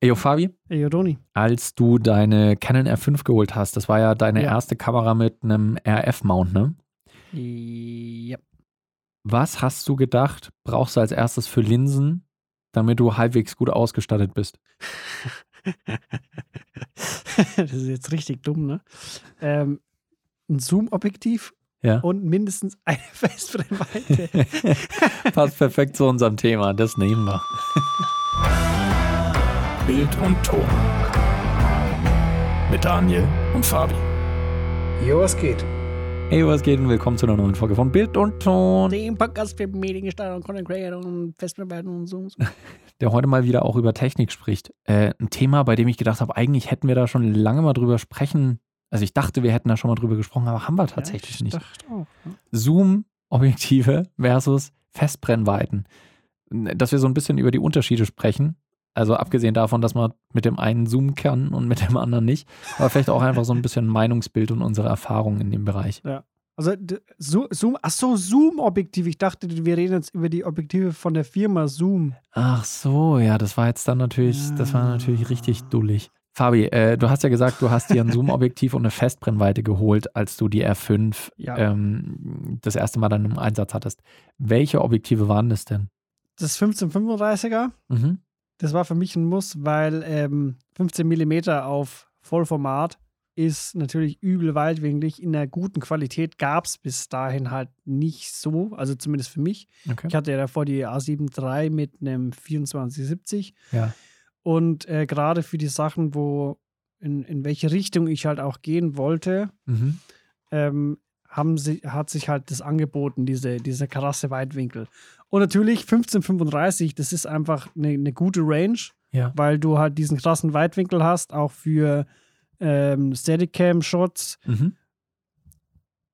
Eyo Fabi, Ey, Roni. als du deine Canon R5 geholt hast, das war ja deine Ja. erste Kamera mit einem RF-Mount, ne? Ja. Was hast du gedacht, brauchst du als erstes für Linsen, damit du halbwegs gut ausgestattet bist? das ist jetzt richtig dumm, ne? Ähm, ein Zoom-Objektiv Ja. und mindestens eine Festbrennweite. Passt perfekt zu unserem Thema, das nehmen wir. Bild und Ton. Mit Daniel und Fabi. Jo, was geht? Hey, was geht und willkommen zu einer neuen Folge von Bild und Ton, Dem Podcast für Mediengestaltung, Content Creator und Festbrennweiten und so. der heute mal wieder auch über Technik spricht. Äh, ein Thema, bei dem ich gedacht habe, eigentlich hätten wir da schon lange mal drüber sprechen. Also ich dachte, wir hätten da schon mal drüber gesprochen, aber haben wir tatsächlich ja, ich nicht. dachte auch, ne? Zoom-Objektive versus Festbrennweiten. Dass wir so ein bisschen über die Unterschiede sprechen. Also abgesehen davon, dass man mit dem einen zoomen kann und mit dem anderen nicht. Aber vielleicht auch einfach so ein bisschen Meinungsbild und unsere Erfahrungen in dem Bereich. Also d- Zo- Zoom, ach so, Zoom-Objektiv. Ich dachte, wir reden jetzt über die Objektive von der Firma Zoom. Ach so, ja, das war jetzt dann natürlich, das war natürlich richtig dullig. Fabi, äh, du hast ja gesagt, du hast dir ein Zoom-Objektiv und eine Festbrennweite geholt, als du die R5 Ja. ähm, das erste Mal dann im Einsatz hattest. Welche Objektive waren das denn? Das 1535er, Mhm. Das war für mich ein Muss, weil ähm, 15 mm auf Vollformat ist natürlich übel weitwinklig. In einer guten Qualität gab es bis dahin halt nicht so, also zumindest für mich. Okay. Ich hatte ja davor die A7 III mit einem 2470 Ja. und äh, gerade für die Sachen, wo in, in welche Richtung ich halt auch gehen wollte, Mhm. ähm, haben sie, hat sich halt das angeboten, diese, diese krasse Weitwinkel. Und natürlich 1535, das ist einfach eine, eine gute Range, Ja. weil du halt diesen krassen Weitwinkel hast, auch für ähm, Steadicam-Shots Mhm.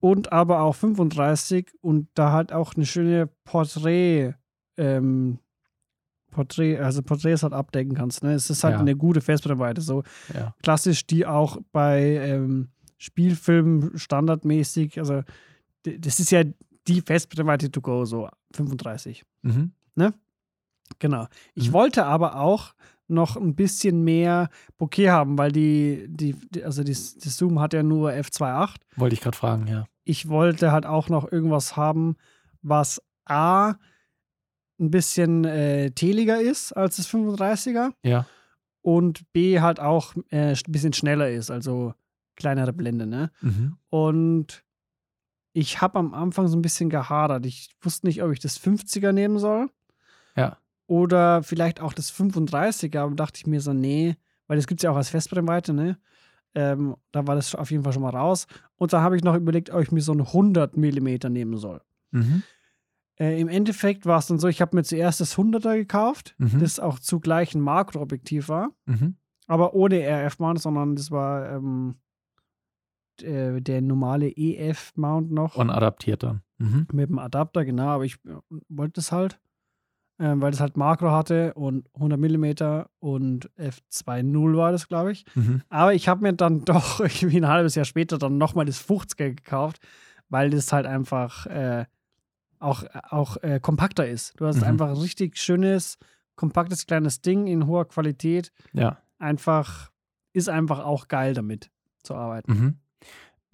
und aber auch 35 und da halt auch eine schöne Porträt, ähm, Porträt, also Porträts halt abdecken kannst. Ne? Es ist halt Ja. eine gute Festbrennweite. So Ja. klassisch, die auch bei ähm, Spielfilmen standardmäßig, also das ist ja die Festbrennweite to go, so 35. Mhm. Genau. Ich Mhm. wollte aber auch noch ein bisschen mehr Bokeh haben, weil die, die, die also das Zoom hat ja nur f2.8. Wollte ich gerade fragen, ja. Ich wollte halt auch noch irgendwas haben, was A ein bisschen äh, teliger ist als das 35er Ja. und B halt auch äh, ein bisschen schneller ist, also kleinere Blende, ne? Mhm. Und ich habe am Anfang so ein bisschen gehadert. Ich wusste nicht, ob ich das 50er nehmen soll. Ja. Oder vielleicht auch das 35er, aber dachte ich mir so, nee, weil das gibt es ja auch als Festbrennweite, ne? Ähm, da war das auf jeden Fall schon mal raus. Und da habe ich noch überlegt, ob ich mir so einen 100 mm nehmen soll. Mhm. Äh, Im Endeffekt war es dann so, ich habe mir zuerst das 100er gekauft, Mhm. das auch zugleich ein Makroobjektiv war, Mhm. aber ohne RF-Mount, sondern das war ähm, äh, der normale EF-Mount noch Und adaptiert dann. Mhm. mit dem Adapter, genau, aber ich äh, wollte es halt, ähm, weil das halt Makro hatte und 100 mm und F2.0 war das, glaube ich. Mhm. Aber ich habe mir dann doch irgendwie ein halbes Jahr später dann nochmal das 50er gekauft, weil das halt einfach äh, auch, auch äh, kompakter ist. Du hast Mhm. einfach ein richtig schönes, kompaktes kleines Ding in hoher Qualität. Ja. Einfach, ist einfach auch geil damit zu arbeiten. Mhm.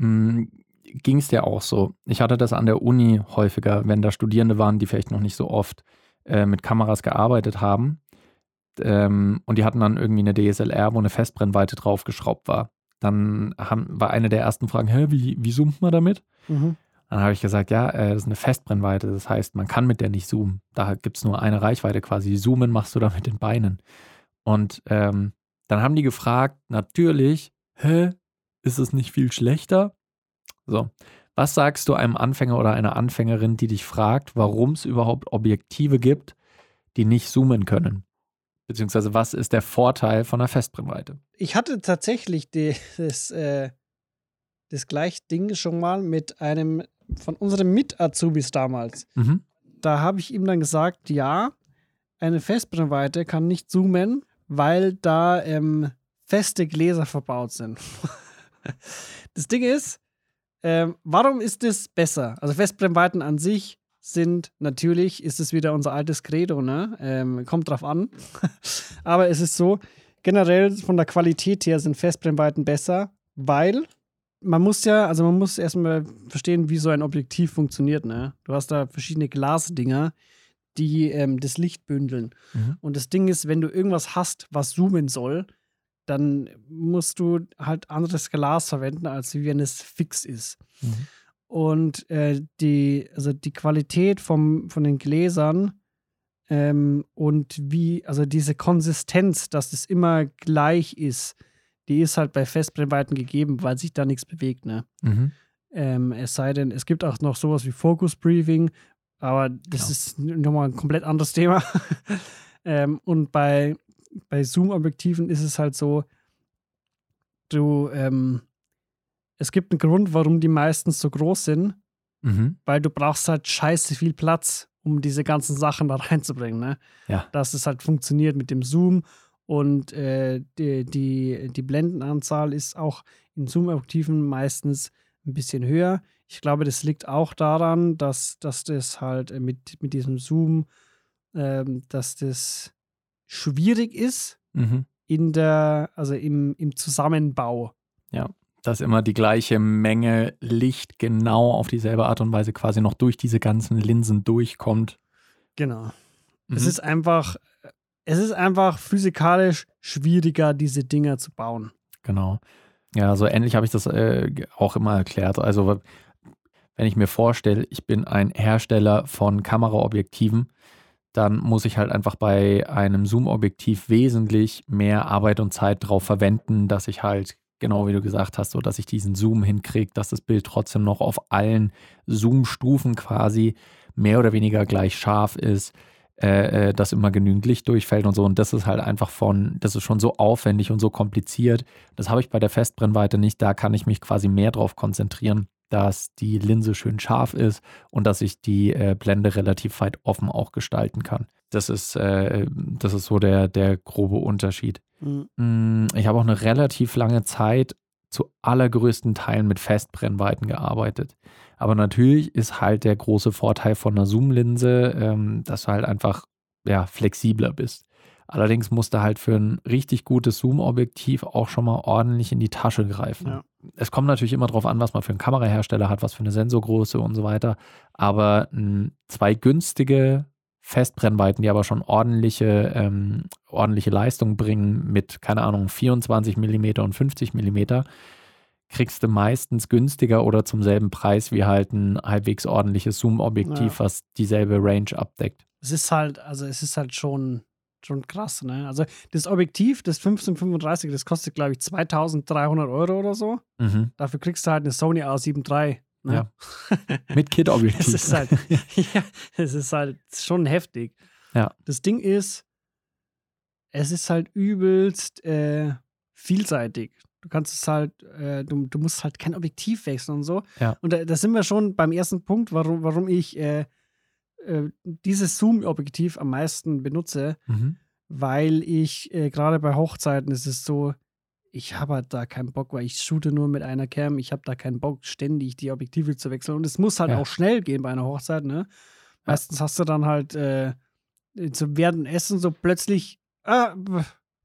Ging es dir auch so? Ich hatte das an der Uni häufiger, wenn da Studierende waren, die vielleicht noch nicht so oft äh, mit Kameras gearbeitet haben. Ähm, und die hatten dann irgendwie eine DSLR, wo eine Festbrennweite draufgeschraubt war. Dann haben, war eine der ersten Fragen, hä, wie, wie zoomt man damit? Mhm. Dann habe ich gesagt, ja, äh, das ist eine Festbrennweite. Das heißt, man kann mit der nicht zoomen. Da gibt es nur eine Reichweite quasi. Zoomen machst du da mit den Beinen. Und ähm, dann haben die gefragt, natürlich, hä, ist es nicht viel schlechter? So, was sagst du einem Anfänger oder einer Anfängerin, die dich fragt, warum es überhaupt Objektive gibt, die nicht zoomen können? Beziehungsweise was ist der Vorteil von einer Festbrennweite? Ich hatte tatsächlich die, das, äh, das gleiche Ding schon mal mit einem von unseren Mit-Azubis damals. Mhm. Da habe ich ihm dann gesagt, ja, eine Festbrennweite kann nicht zoomen, weil da ähm, feste Gläser verbaut sind. das Ding ist, ähm, warum ist das besser? Also Festbrennweiten an sich sind natürlich, ist es wieder unser altes Credo, ne? Ähm, kommt drauf an. Aber es ist so, generell von der Qualität her sind Festbrennweiten besser, weil man muss ja, also man muss erstmal verstehen, wie so ein Objektiv funktioniert. Ne? Du hast da verschiedene Glasdinger, die ähm, das Licht bündeln. Mhm. Und das Ding ist, wenn du irgendwas hast, was zoomen soll, dann musst du halt anderes Glas verwenden, als wie wenn es fix ist. Mhm. Und äh, die, also die Qualität vom, von den Gläsern ähm, und wie, also diese Konsistenz, dass es immer gleich ist, die ist halt bei Festbrennweiten gegeben, weil sich da nichts bewegt, ne? Mhm. Ähm, es sei denn, es gibt auch noch sowas wie Focus Briefing, aber das Genau. ist nochmal ein komplett anderes Thema. ähm, und bei, bei Zoom-Objektiven ist es halt so, du, ähm, es gibt einen Grund, warum die meistens so groß sind, Mhm. weil du brauchst halt scheiße viel Platz, um diese ganzen Sachen da reinzubringen, ne? Ja. Dass es halt funktioniert mit dem Zoom und äh, die, die, die Blendenanzahl ist auch in Zoom-Objektiven meistens ein bisschen höher. Ich glaube, das liegt auch daran, dass, dass das halt äh, mit, mit diesem Zoom, ähm, dass das schwierig ist Mhm. in der, also im, im Zusammenbau. Dass immer die gleiche Menge Licht genau auf dieselbe Art und Weise quasi noch durch diese ganzen Linsen durchkommt. Genau. Mhm. Es ist einfach, es ist einfach physikalisch schwieriger, diese Dinger zu bauen. Genau. Ja, so ähnlich habe ich das äh, auch immer erklärt. Also, wenn ich mir vorstelle, ich bin ein Hersteller von Kameraobjektiven, dann muss ich halt einfach bei einem Zoom-Objektiv wesentlich mehr Arbeit und Zeit drauf verwenden, dass ich halt, genau wie du gesagt hast, so dass ich diesen Zoom hinkriege, dass das Bild trotzdem noch auf allen Zoom-Stufen quasi mehr oder weniger gleich scharf ist, äh, äh, dass immer genügend Licht durchfällt und so. Und das ist halt einfach von, das ist schon so aufwendig und so kompliziert. Das habe ich bei der Festbrennweite nicht. Da kann ich mich quasi mehr drauf konzentrieren, dass die Linse schön scharf ist und dass ich die äh, Blende relativ weit offen auch gestalten kann. Das ist, äh, das ist so der, der grobe Unterschied. Mhm. Mm, Ich habe auch eine relativ lange Zeit zu allergrößten Teilen mit Festbrennweiten gearbeitet. Aber natürlich ist halt der große Vorteil von einer Zoom-Linse, ähm, dass du halt einfach ja, flexibler bist. Allerdings musst du halt für ein richtig gutes Zoom-Objektiv auch schon mal ordentlich in die Tasche greifen. Ja. Es kommt natürlich immer darauf an, was man für einen Kamerahersteller hat, was für eine Sensorgröße und so weiter. Aber zwei günstige Festbrennweiten, die aber schon ordentliche, ähm, ordentliche Leistung bringen mit, keine Ahnung, 24 mm und 50 mm, kriegst du meistens günstiger oder zum selben Preis wie halt ein halbwegs ordentliches Zoom-Objektiv, Ja. was dieselbe Range abdeckt. Es ist halt, also es ist halt schon, schon krass, ne? Also das Objektiv, das 1535, das kostet, glaube ich, 2300 Euro oder so. Mhm. Dafür kriegst du halt eine Sony A7 III. Ne? Ja. Mit Kit-Objektiv. Es ist halt, ja, es ist halt schon heftig. Ja. Das Ding ist, es ist halt übelst äh, vielseitig. Du kannst es halt, äh, du, du musst halt kein Objektiv wechseln und so. Ja. Und da, da sind wir schon beim ersten Punkt, warum, warum ich äh, äh, dieses Zoom-Objektiv am meisten benutze, Mhm. weil ich äh, gerade bei Hochzeiten ist es so, ich habe halt da keinen Bock, weil ich shoote nur mit einer Cam. Ich habe da keinen Bock, ständig die Objektive zu wechseln. Und es muss halt Ja. auch schnell gehen bei einer Hochzeit, ne? Meistens hast du dann halt äh, so während dem Essen so plötzlich b-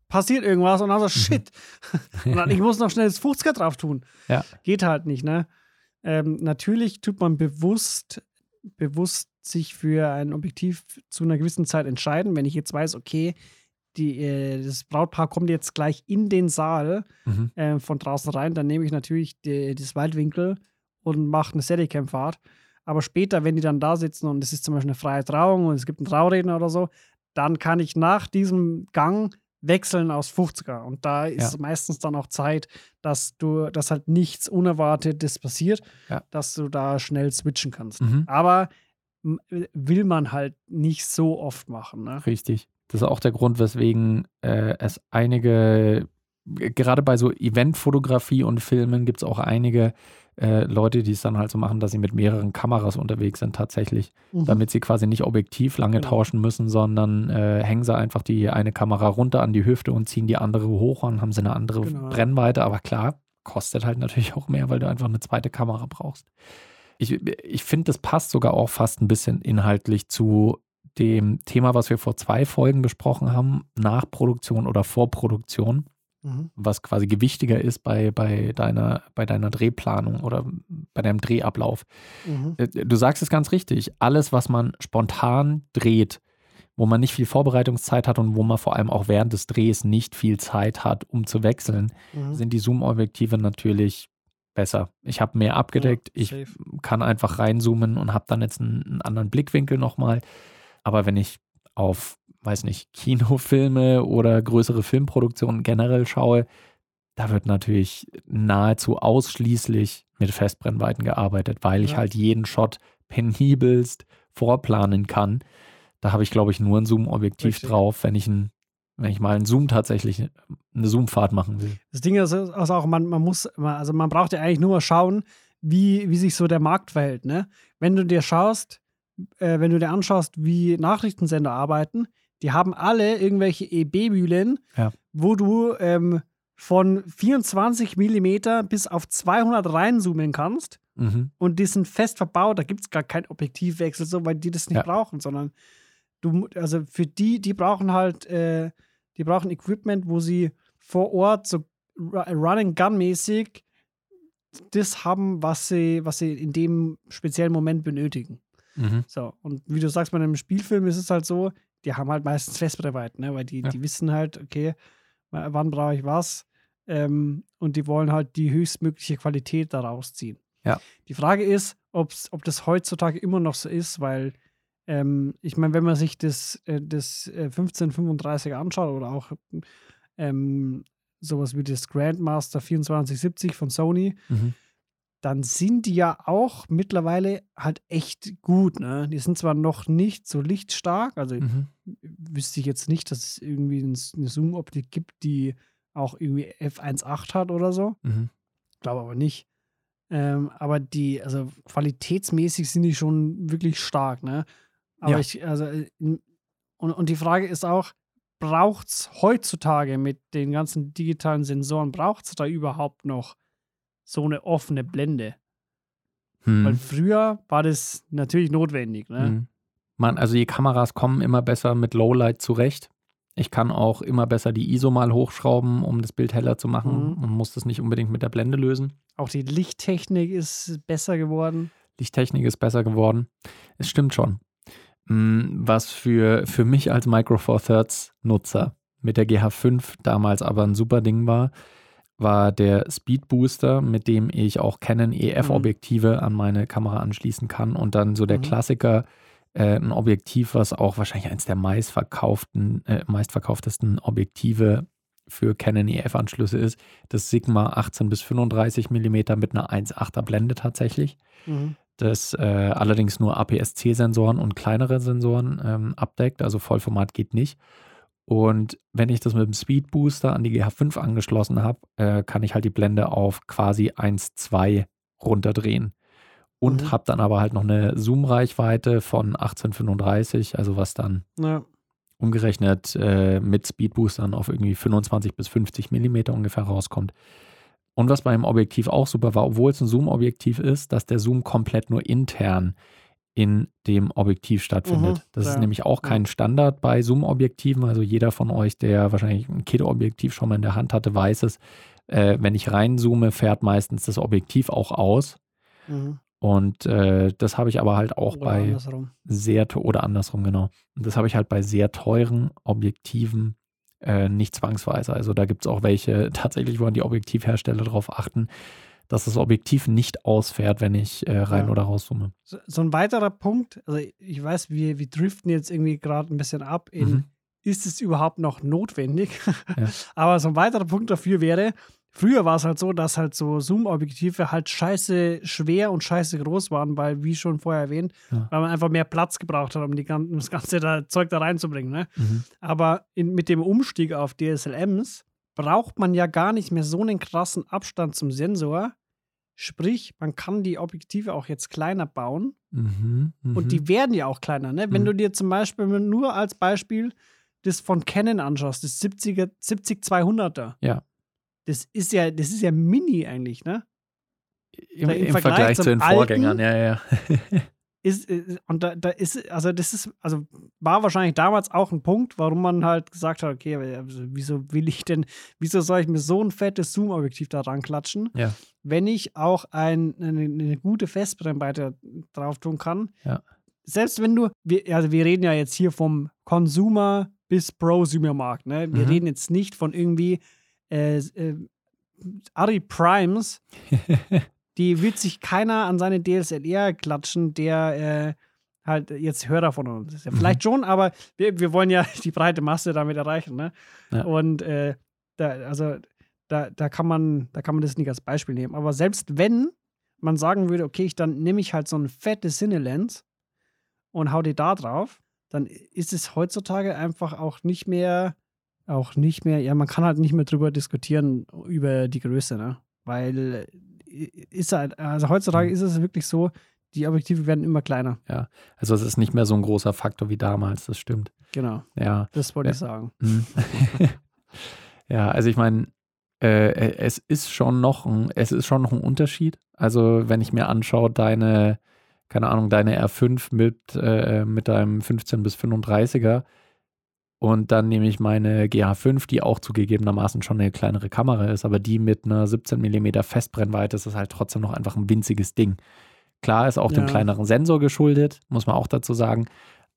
passiert irgendwas und dann so, shit. und dann, ich muss noch schnell das 50er drauf tun. Ja. Geht halt nicht, ne? Ähm, natürlich tut man bewusst, bewusst sich für ein Objektiv zu einer gewissen Zeit entscheiden. Wenn ich jetzt weiß, okay, die, äh, das Brautpaar kommt jetzt gleich in den Saal Mhm. äh, von draußen rein, dann nehme ich natürlich die, das Weitwinkel und mache eine Steadicam-Fahrt. Aber später, wenn die dann da sitzen und es ist zum Beispiel eine freie Trauung und es gibt einen Trauredner oder so, dann kann ich nach diesem Gang wechseln aus 50er. Und da ist Ja. meistens dann auch Zeit, dass du, dass halt nichts Unerwartetes passiert, Ja. dass du da schnell switchen kannst. Mhm. Aber will man halt nicht so oft machen. Ne? Richtig. Das ist auch der Grund, weswegen äh, es einige, gerade bei so Eventfotografie und Filmen gibt es auch einige äh, Leute, die es dann halt so machen, dass sie mit mehreren Kameras unterwegs sind tatsächlich, Mhm. damit sie quasi nicht objektiv lange Genau. tauschen müssen, sondern äh, hängen sie einfach die eine Kamera runter an die Hüfte und ziehen die andere hoch und haben sie eine andere Genau. Brennweite. Aber klar, kostet halt natürlich auch mehr, weil du einfach eine zweite Kamera brauchst. Ich, ich finde, das passt sogar auch fast ein bisschen inhaltlich zu dem Thema, was wir vor zwei Folgen besprochen haben, Nachproduktion oder Vorproduktion, Mhm. was quasi gewichtiger ist bei, bei, deiner, bei deiner Drehplanung oder bei deinem Drehablauf. Mhm. Äh, Du sagst es ganz richtig. Alles, was man spontan dreht, wo man nicht viel Vorbereitungszeit hat und wo man vor allem auch während des Drehs nicht viel Zeit hat, um zu wechseln, Mhm. sind die Zoom-Objektive natürlich besser. Ich habe mehr abgedeckt, Ja, ich kann einfach reinzoomen und habe dann jetzt einen, einen anderen Blickwinkel nochmal. Aber wenn ich auf, weiß nicht, Kinofilme oder größere Filmproduktionen generell schaue, da wird natürlich nahezu ausschließlich mit Festbrennweiten gearbeitet, weil ich Ja. halt jeden Shot penibelst vorplanen kann. Da habe ich, glaube ich, nur ein Zoom-Objektiv drauf, wenn ich, ein, wenn ich mal einen Zoom tatsächlich, eine Zoomfahrt machen will. Das Ding ist also auch, man, man muss, also man braucht ja eigentlich nur mal schauen, wie, wie sich so der Markt verhält. Ne? Wenn du dir schaust, äh, wenn du dir anschaust, wie Nachrichtensender arbeiten, die haben alle irgendwelche EB-Mühlen, Ja. wo du ähm, von 24 Millimeter bis auf 200 reinzoomen kannst Mhm. und die sind fest verbaut, da gibt es gar keinen Objektivwechsel, so, weil die das nicht Ja. brauchen, sondern du, also für die, die brauchen halt, äh, die brauchen Equipment, wo sie vor Ort so Run-and-Gun-mäßig das haben, was sie, was sie in dem speziellen Moment benötigen. Mhm. So, und wie du sagst, bei einem Spielfilm ist es halt so, die haben halt meistens Festbrennweiten, ne? weil die, Ja. die wissen halt, okay, wann brauche ich was ähm, und die wollen halt die höchstmögliche Qualität daraus ziehen. Ja. Die Frage ist, ob's, ob das heutzutage immer noch so ist, weil ähm, ich meine, wenn man sich das, äh, das äh, 1535 anschaut oder auch ähm, sowas wie das Grandmaster 2470 von Sony, Mhm. dann sind die ja auch mittlerweile halt echt gut. Ne? Die sind zwar noch nicht so lichtstark, also Mhm. wüsste ich jetzt nicht, dass es irgendwie ein- eine Zoom-Optik gibt, die auch irgendwie F1.8 hat oder so. Mhm. Glaube aber nicht. Ähm, aber die, also qualitätsmäßig sind die schon wirklich stark, ne? Aber Ja. ich, also, äh, und, und die Frage ist auch, braucht es heutzutage mit den ganzen digitalen Sensoren, braucht es da überhaupt noch so eine offene Blende? Weil Mhm. früher war das natürlich notwendig, ne? Mhm. Man, also die Kameras kommen immer besser mit Lowlight zurecht. Ich kann auch immer besser die ISO mal hochschrauben, um das Bild heller zu machen Mhm. und muss das nicht unbedingt mit der Blende lösen. Auch die Lichttechnik ist besser geworden. Lichttechnik ist besser geworden. Es stimmt schon. Mm, Was für, für mich als Micro Four Thirds Nutzer mit der GH5 damals aber ein super Ding war, war der Speed Booster, mit dem ich auch Canon EF-Objektive an meine Kamera anschließen kann und dann so der Mhm. Klassiker, äh, ein Objektiv, was auch wahrscheinlich eines der meistverkauften, äh, meistverkauftesten Objektive für Canon EF-Anschlüsse ist, das Sigma 18 bis 35 mm mit einer 1,8er Blende tatsächlich Mhm. Das äh, allerdings nur APS-C-Sensoren und kleinere Sensoren ähm, abdeckt, also Vollformat geht nicht. Und wenn ich das mit dem Speed Booster an die GH5 angeschlossen habe, äh, kann ich halt die Blende auf quasi 1,2 runterdrehen. Und Mhm. habe dann aber halt noch eine Zoom-Reichweite von 1835, also was dann Ja. umgerechnet äh, mit Speedboostern auf irgendwie 25 bis 50 Millimeter ungefähr rauskommt. Und was beim Objektiv auch super war, obwohl es ein Zoom-Objektiv ist, dass der Zoom komplett nur intern in dem Objektiv stattfindet. Mhm, das ist ja, nämlich auch kein Standard bei Zoom-Objektiven. Also jeder von euch, der wahrscheinlich ein Kit-Objektiv schon mal in der Hand hatte, weiß es. Äh, wenn ich reinzoome, fährt meistens das Objektiv auch aus. Mhm. Und äh, das habe ich aber halt auch Oder bei andersrum. sehr oder andersrum, genau. Und das habe ich halt bei sehr teuren Objektiven äh, nicht zwangsweise. Also da gibt es auch welche, tatsächlich wollen die Objektivhersteller darauf achten, dass das Objektiv nicht ausfährt, wenn ich äh, rein Ja. oder rauszoome. So, so ein weiterer Punkt, also ich weiß, wir, wir driften jetzt irgendwie gerade ein bisschen ab in, Mhm. ist es überhaupt noch notwendig? Ja. Aber so ein weiterer Punkt dafür wäre, früher war es halt so, dass halt so Zoom-Objektive halt scheiße schwer und scheiße groß waren, weil, wie schon vorher erwähnt, Ja. weil man einfach mehr Platz gebraucht hat, um die, gan- um das ganze da, Zeug da reinzubringen. Ne? Mhm. Aber in, mit dem Umstieg auf DSLMs braucht man ja gar nicht mehr so einen krassen Abstand zum Sensor. Sprich, man kann die Objektive auch jetzt kleiner bauen. Mhm. Mhm. Und die werden ja auch kleiner. Ne? Wenn Mhm. du dir zum Beispiel nur als Beispiel das von Canon anschaust, das 70er, 70-200er. Ja. Das ist ja, das ist ja mini eigentlich, ne? Im, im im Vergleich Vergleich, zu den Vorgängern, ja, ja. ist, äh, und da, da ist, also das ist, also war wahrscheinlich damals auch ein Punkt, warum man halt gesagt hat, okay, also wieso will ich denn, wieso soll ich mir so ein fettes Zoom-Objektiv da ranklatschen, Ja. wenn ich auch ein, eine, eine gute Festbrennweite drauf tun kann. Ja. Selbst wenn du, wir, also wir reden ja jetzt hier vom Consumer bis Prosumer-Markt, ne? Wir Mhm. reden jetzt nicht von irgendwie äh, äh, Ari Primes, die wird sich keiner an seine DSLR klatschen, der äh, halt jetzt Hörer von uns ist. Ja, Mhm. vielleicht schon, aber wir, wir wollen ja die breite Masse damit erreichen. Ne? Ja. Und äh, da, also da, da, kann man, da kann man das nicht als Beispiel nehmen. Aber selbst wenn man sagen würde, okay, ich, dann nehme ich halt so eine fette Cinelens und hau die da drauf, dann ist es heutzutage einfach auch nicht mehr, auch nicht mehr, ja, man kann halt nicht mehr drüber diskutieren, über die Größe, ne? Weil äh, ist halt, also heutzutage Mhm. ist es wirklich so, die Objektive werden immer kleiner. Also es ist nicht mehr so ein großer Faktor wie damals, das stimmt. Genau, Ja. das wollte Ja. ich sagen. Mhm. ja, also ich meine, äh, es ist schon noch ein, es ist schon noch ein Unterschied. Also wenn ich mir anschaue, deine, keine Ahnung, deine R5 mit, äh, mit deinem 15 bis 35er und dann nehme ich meine GH5, die auch zugegebenermaßen schon eine kleinere Kamera ist, aber die mit einer 17 mm Festbrennweite ist das halt trotzdem noch einfach ein winziges Ding. Klar ist auch dem Ja. kleineren Sensor geschuldet, muss man auch dazu sagen,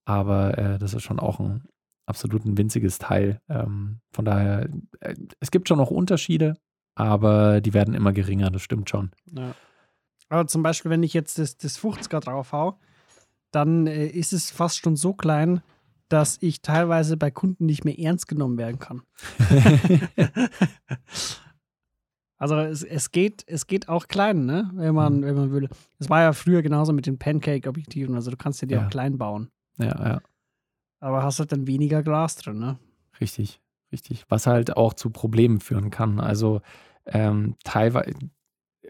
aber äh, das ist schon auch ein absolut ein winziges Teil. Ähm, von daher, äh, es gibt schon noch Unterschiede, aber die werden immer geringer, das stimmt schon. Ja. Aber zum Beispiel, wenn ich jetzt das, das 50er drauf hau, dann äh, ist es fast schon so klein, dass ich teilweise bei Kunden nicht mehr ernst genommen werden kann. Also es, es, geht, es geht auch klein, ne? wenn, man, Mhm. wenn man will. Es war ja früher genauso mit den Pancake-Objektiven, also du kannst dir die Ja. auch klein bauen. ja, ja, Aber hast halt dann weniger Glas drin, ne? richtig, richtig. Was halt auch zu Problemen führen kann. Also ähm, teilweise,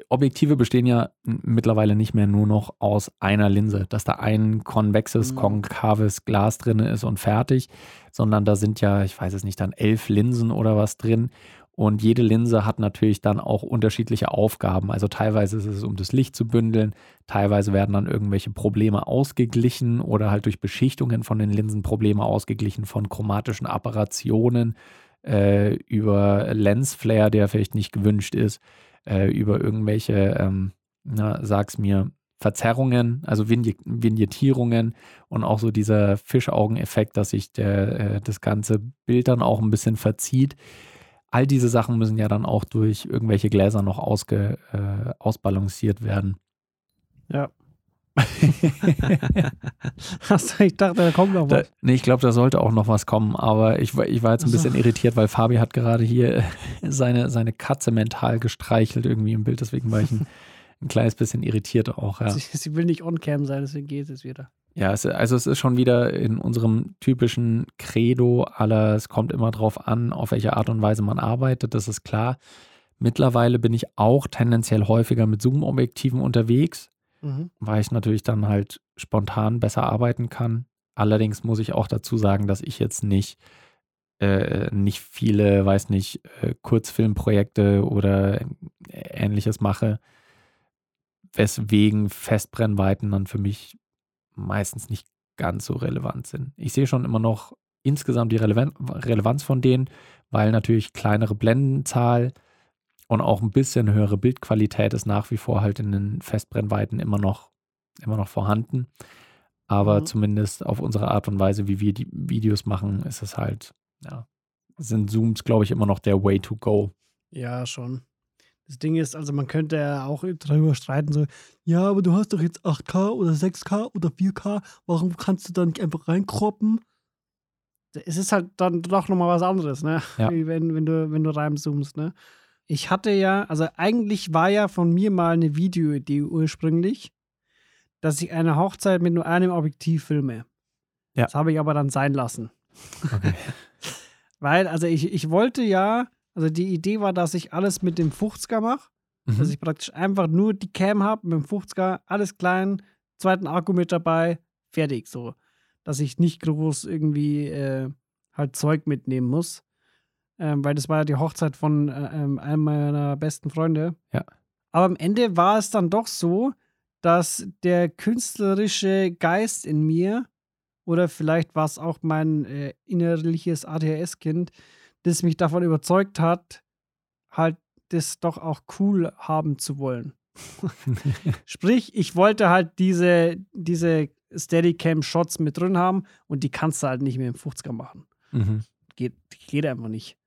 Objektive bestehen ja mittlerweile nicht mehr nur noch aus einer Linse, dass da ein konvexes, Mhm. konkaves Glas drin ist und fertig, sondern da sind ja, ich weiß es nicht, dann elf Linsen oder was drin. Und jede Linse hat natürlich dann auch unterschiedliche Aufgaben. Also teilweise ist es, um das Licht zu bündeln, teilweise werden dann irgendwelche Probleme ausgeglichen oder halt durch Beschichtungen von den Linsen Probleme ausgeglichen von chromatischen Apparationen äh, über Lensflare, der vielleicht nicht gewünscht ist, äh, über irgendwelche, ähm, na, sag's mir, Verzerrungen, also Vign Vignettierungen und auch so dieser Fischaugeneffekt, dass sich der, äh, das ganze Bild dann auch ein bisschen verzieht. All diese Sachen müssen ja dann auch durch irgendwelche Gläser noch ausge, äh, ausbalanciert werden. Ja. Achso, ich dachte, da kommt noch Da, was. nee, ich glaube, da sollte auch noch was kommen, aber ich, war- ich war jetzt ein bisschen irritiert, weil Fabi hat gerade hier seine, seine Katze mental gestreichelt irgendwie im Bild, deswegen war ich ein, ein kleines bisschen irritiert auch. Ja, Sie, sie will nicht on-cam sein, deswegen geht es wieder. ja es, also es ist schon wieder in unserem typischen Credo aller, es kommt immer drauf an, auf welche Art und Weise man arbeitet, das ist klar. Mittlerweile bin ich auch tendenziell häufiger mit Zoom-Objektiven unterwegs, Mhm. weil ich natürlich dann halt spontan besser arbeiten kann. Allerdings muss ich auch dazu sagen, dass ich jetzt nicht, äh, nicht viele, weiß nicht, äh, Kurzfilmprojekte oder ähnliches mache, weswegen Festbrennweiten dann für mich meistens nicht ganz so relevant sind. Ich sehe schon immer noch insgesamt die Relevan Relevanz von denen, weil natürlich kleinere Blendenzahl und auch ein bisschen höhere Bildqualität ist nach wie vor halt in den Festbrennweiten immer noch, immer noch vorhanden. Aber Mhm. zumindest auf unsere Art und Weise, wie wir die Videos machen, ist es halt, ja, sind Zooms, glaube ich, immer noch der Way to go. Ja, schon. Das Ding ist, also man könnte ja auch darüber streiten, so, ja, aber du hast doch jetzt 8K oder 6K oder 4K, warum kannst du da nicht einfach reinkroppen? Es ist halt dann doch nochmal was anderes, ne? Ja. Wie wenn, wenn du, wenn du reinzoomst, ne? Ich hatte ja, also eigentlich war ja von mir mal eine Videoidee ursprünglich, dass ich eine Hochzeit mit nur einem Objektiv filme. Ja. Das habe ich aber dann sein lassen. Okay. Weil, also ich, ich wollte ja, also die Idee war, dass ich alles mit dem 50er mache. Mhm. Dass ich praktisch einfach nur die Cam habe mit dem 50er, alles klein, zweiten Akku mit dabei, fertig so. Dass ich nicht groß irgendwie äh, halt Zeug mitnehmen muss. Ähm, weil das war ja die Hochzeit von äh, ähm, einem meiner besten Freunde. Ja. Aber am Ende war es dann doch so, dass der künstlerische Geist in mir oder vielleicht war es auch mein äh, innerliches ADHS-Kind, das mich davon überzeugt hat, halt das doch auch cool haben zu wollen. Sprich, ich wollte halt diese, diese Steadicam-Shots mit drin haben und die kannst du halt nicht mehr im 50er machen. Mhm. Geht, geht einfach nicht.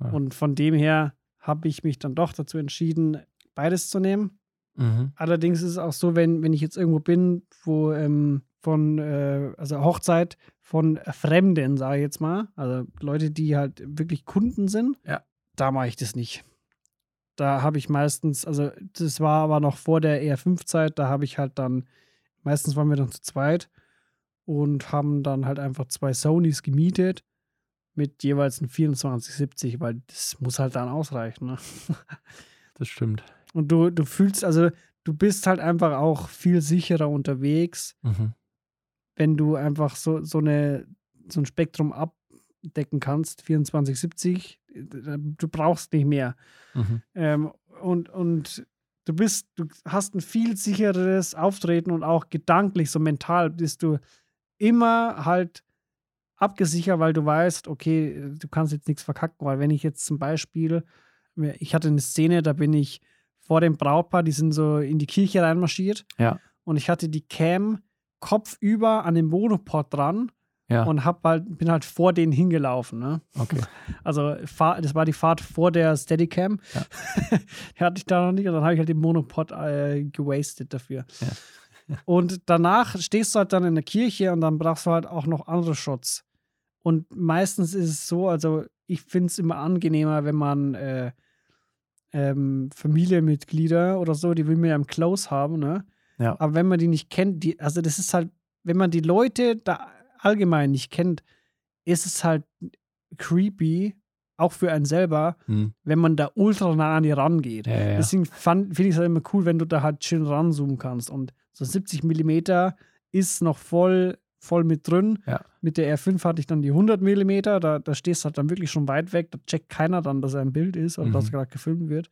Ja. Und von dem her habe ich mich dann doch dazu entschieden, beides zu nehmen. Mhm. Allerdings ist es auch so, wenn, wenn ich jetzt irgendwo bin, wo ähm, von, äh, also Hochzeit von Fremden, sage ich jetzt mal, also Leute, die halt wirklich Kunden sind, Ja. da mache ich das nicht. Da habe ich meistens, also das war aber noch vor der ER5-Zeit, da habe ich halt dann, meistens waren wir dann zu zweit und haben dann halt einfach zwei Sonys gemietet mit jeweils einem 2470, weil das muss halt dann ausreichen. Ne? Das stimmt. Und du, du fühlst, also du bist halt einfach auch viel sicherer unterwegs, Mhm. wenn du einfach so, so, eine, so ein Spektrum abdecken kannst, 2470, du brauchst nicht mehr. Mhm. Ähm, und, und du bist, du hast ein viel sichereres Auftreten und auch gedanklich, so mental bist du immer halt abgesichert, weil du weißt, okay, du kannst jetzt nichts verkacken, weil wenn ich jetzt zum Beispiel, ich hatte eine Szene, da bin ich vor dem Brautpaar, die sind so in die Kirche reinmarschiert Ja. und ich hatte die Cam kopfüber an dem Monopod dran Ja. und hab halt, bin halt vor denen hingelaufen, ne? okay. Also das war die Fahrt vor der Steadicam. Ja. die hatte ich da noch nicht und dann habe ich halt den Monopod äh, gewastet dafür. Ja. Und danach stehst du halt dann in der Kirche und dann brauchst du halt auch noch andere Shots. Und meistens ist es so, also ich finde es immer angenehmer, wenn man äh, ähm, Familienmitglieder oder so, die will man ja im Close haben, ne? Ja. Aber wenn man die nicht kennt, die, also das ist halt, wenn man die Leute da allgemein nicht kennt, ist es halt creepy, auch für einen selber, Hm. wenn man da ultra nah an die rangeht. Ja, ja. Deswegen finde ich es halt immer cool, wenn du da halt schön ranzoomen kannst. Und so 70 Millimeter ist noch voll, voll mit drin. Ja. Mit der R5 hatte ich dann die 100 Millimeter. Da, da stehst du halt dann wirklich schon weit weg. Da checkt keiner dann, dass er ein Bild ist oder Mhm. dass gerade gefilmt wird.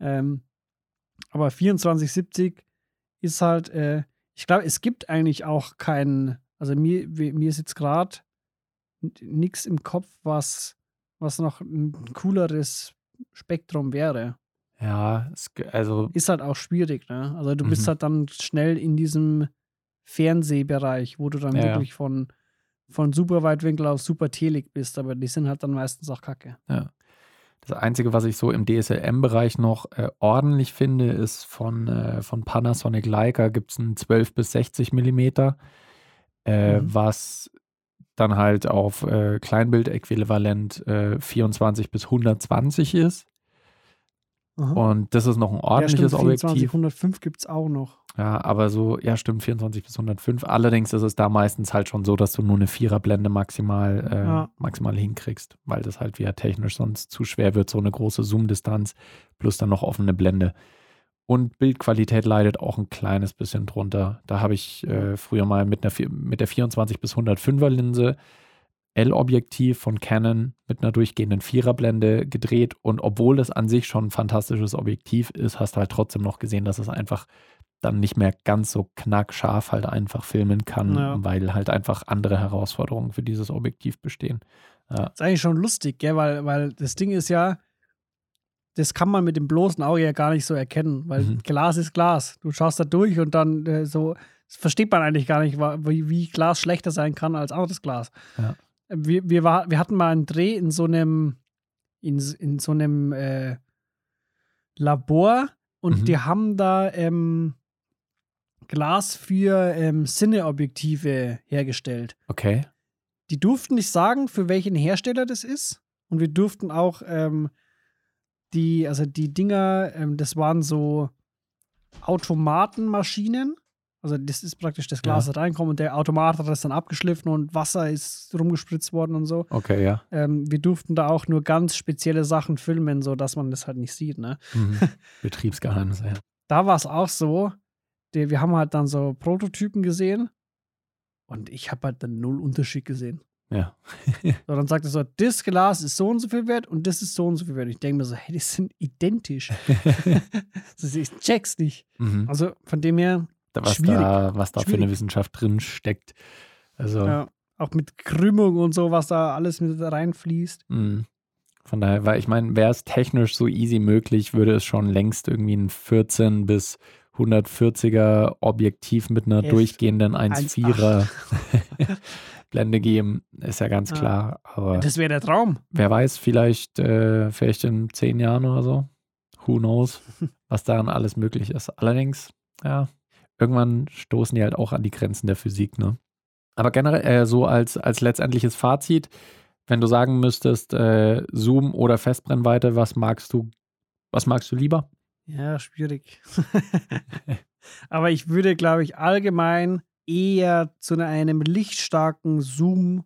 Ähm, aber 2470 ist halt, äh, ich glaube, es gibt eigentlich auch keinen, also mir, mir ist jetzt gerade nichts im Kopf, was, was noch ein cooleres Spektrum wäre. Ja, es, also Ist halt auch schwierig, ne? Also du bist Mhm. halt dann schnell in diesem Fernsehbereich, wo du dann Ja, ja. wirklich von, von super Weitwinkel auf super Telig bist, aber die sind halt dann meistens auch kacke. Das Einzige, was ich so im DSLM-Bereich noch äh, ordentlich finde, ist von, äh, von Panasonic Leica gibt es ein 12 bis 60 Millimeter, äh, Mhm. was dann halt auf äh, Kleinbild-Äquivalent äh, 24 bis 120 ist. Und das ist noch ein ja, ordentliches stimmt, 24, Objektiv. 105 gibt es auch noch. Ja, aber so, ja, stimmt, 24 bis 105. Allerdings ist es da meistens halt schon so, dass du nur eine Viererblende maximal, äh, Ja. maximal hinkriegst, weil das halt wieder technisch sonst zu schwer wird, so eine große Zoom-Distanz plus dann noch offene Blende. Und Bildqualität leidet auch ein kleines bisschen drunter. Da habe ich äh, früher mal mit, einer, mit der 24 bis 105er Linse L-Objektiv von Canon mit einer durchgehenden Viererblende gedreht und obwohl das an sich schon ein fantastisches Objektiv ist, hast du halt trotzdem noch gesehen, dass es einfach dann nicht mehr ganz so knackscharf halt einfach filmen kann, Ja. weil halt einfach andere Herausforderungen für dieses Objektiv bestehen. Ja, ist eigentlich schon lustig, gell? Weil, weil das Ding ist ja, das kann man mit dem bloßen Auge ja gar nicht so erkennen, weil Mhm. Glas ist Glas. Du schaust da durch und dann äh, so, das versteht man eigentlich gar nicht, wie, wie Glas schlechter sein kann als anderes Glas. Ja. Wir, wir, war, wir hatten mal einen Dreh in so einem, in, in so einem äh, Labor und Mhm. die haben da ähm, Glas für ähm, Cineobjektive hergestellt okay. die durften nicht sagen, für welchen Hersteller das ist. Und wir durften auch ähm, die, also die Dinger, ähm, das waren so Automatenmaschinen. Also das ist praktisch das Glas Ja. reinkommt und der Automat hat das dann abgeschliffen und Wasser ist rumgespritzt worden und so. Okay, ja. Ähm, wir durften da auch nur ganz spezielle Sachen filmen, so dass man das halt nicht sieht. Ne? Mhm. Betriebsgeheimnisse, ja. da war es auch so, die, wir haben halt dann so Prototypen gesehen und ich habe halt dann null Unterschied gesehen. Ja. So, dann sagt er so, das Glas ist so und so viel wert und das ist so und so viel wert. Ich denke mir so, hey, die sind identisch. Das- ich check's nicht. Mhm. Also von dem her, was schwierig. da, was da für eine. Wissenschaft drin steckt. Also, ja, auch mit Krümmung und so, was da alles mit reinfließt. mh. von daher, weil ich meine, wäre es technisch so easy möglich, würde es schon längst irgendwie ein 14 bis 140er Objektiv mit einer F durchgehenden 1,4er Blende geben, ist ja ganz klar. Aber Das wäre der Traum. wer weiß, vielleicht, äh, vielleicht in zehn Jahren oder so. Who knows, was daran alles möglich ist. Allerdings, ja, irgendwann stoßen die halt auch an die Grenzen der Physik, ne? Aber generell, äh, so als, als letztendliches Fazit, wenn du sagen müsstest, äh, Zoom oder Festbrennweite, was magst du, was magst du lieber? Ja, schwierig. Aber ich würde, glaube ich, allgemein eher zu einem lichtstarken Zoom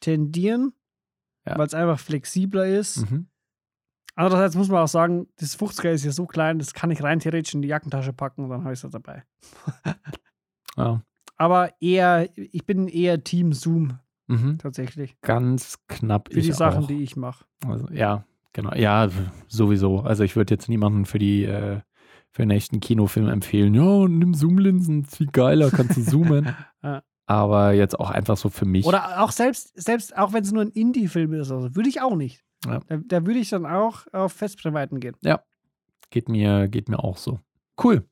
tendieren, Ja. weil es einfach flexibler ist. Mhm. Andererseits muss man auch sagen, das 50er ist ja so klein, das kann ich rein theoretisch in die Jackentasche packen und dann habe ich es dabei. Ja. Aber eher, ich bin eher Team Zoom Mhm. tatsächlich. Ganz knapp Für die Sachen, auch. die ich mache. Also, ja, genau. Ja, sowieso. Also ich würde jetzt niemanden für die äh, für den nächsten Kinofilm empfehlen. Ja, nimm Zoom-Linsen, viel geiler, kannst du zoomen. Ja. Aber jetzt auch einfach so für mich. Oder auch selbst, selbst auch wenn es nur ein Indie-Film ist, also, würde ich auch nicht. Ja. Da, da würde ich dann auch auf Festbrennweiten gehen. geht mir, geht mir auch so. Cool.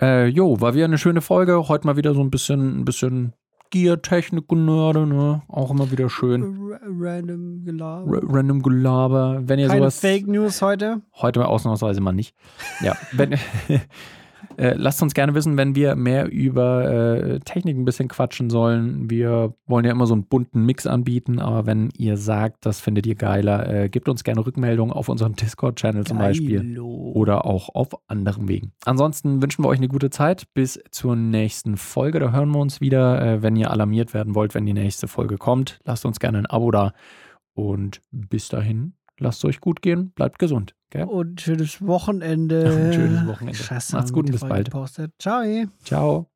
Äh, jo, war wieder eine schöne Folge. Heute mal wieder so ein bisschen, ein bisschen Gear-Technik Nörde, ne? Auch immer wieder schön. R random Gelaber. R random Gelaber. Wenn ihr Keine sowas. Fake News heute. Heute ausnahmsweise mal nicht. Ja, wenn, äh, lasst uns gerne wissen, wenn wir mehr über äh, Technik ein bisschen quatschen sollen. Wir wollen ja immer so einen bunten Mix anbieten, aber wenn ihr sagt, das findet ihr geiler, äh, gebt uns gerne Rückmeldungen auf unserem Discord-Channel zum Beispiel oder auch auf anderen Wegen. Ansonsten wünschen wir euch eine gute Zeit bis zur nächsten Folge. Da hören wir uns wieder. Äh, wenn ihr alarmiert werden wollt, wenn die nächste Folge kommt, lasst uns gerne ein Abo da. Und bis dahin, lasst es euch gut gehen, bleibt gesund. Gell? Und schönes Wochenende. Schönes Wochenende. Scheiße, Macht's gut und bis bald. gepostet. Ciao. Ciao.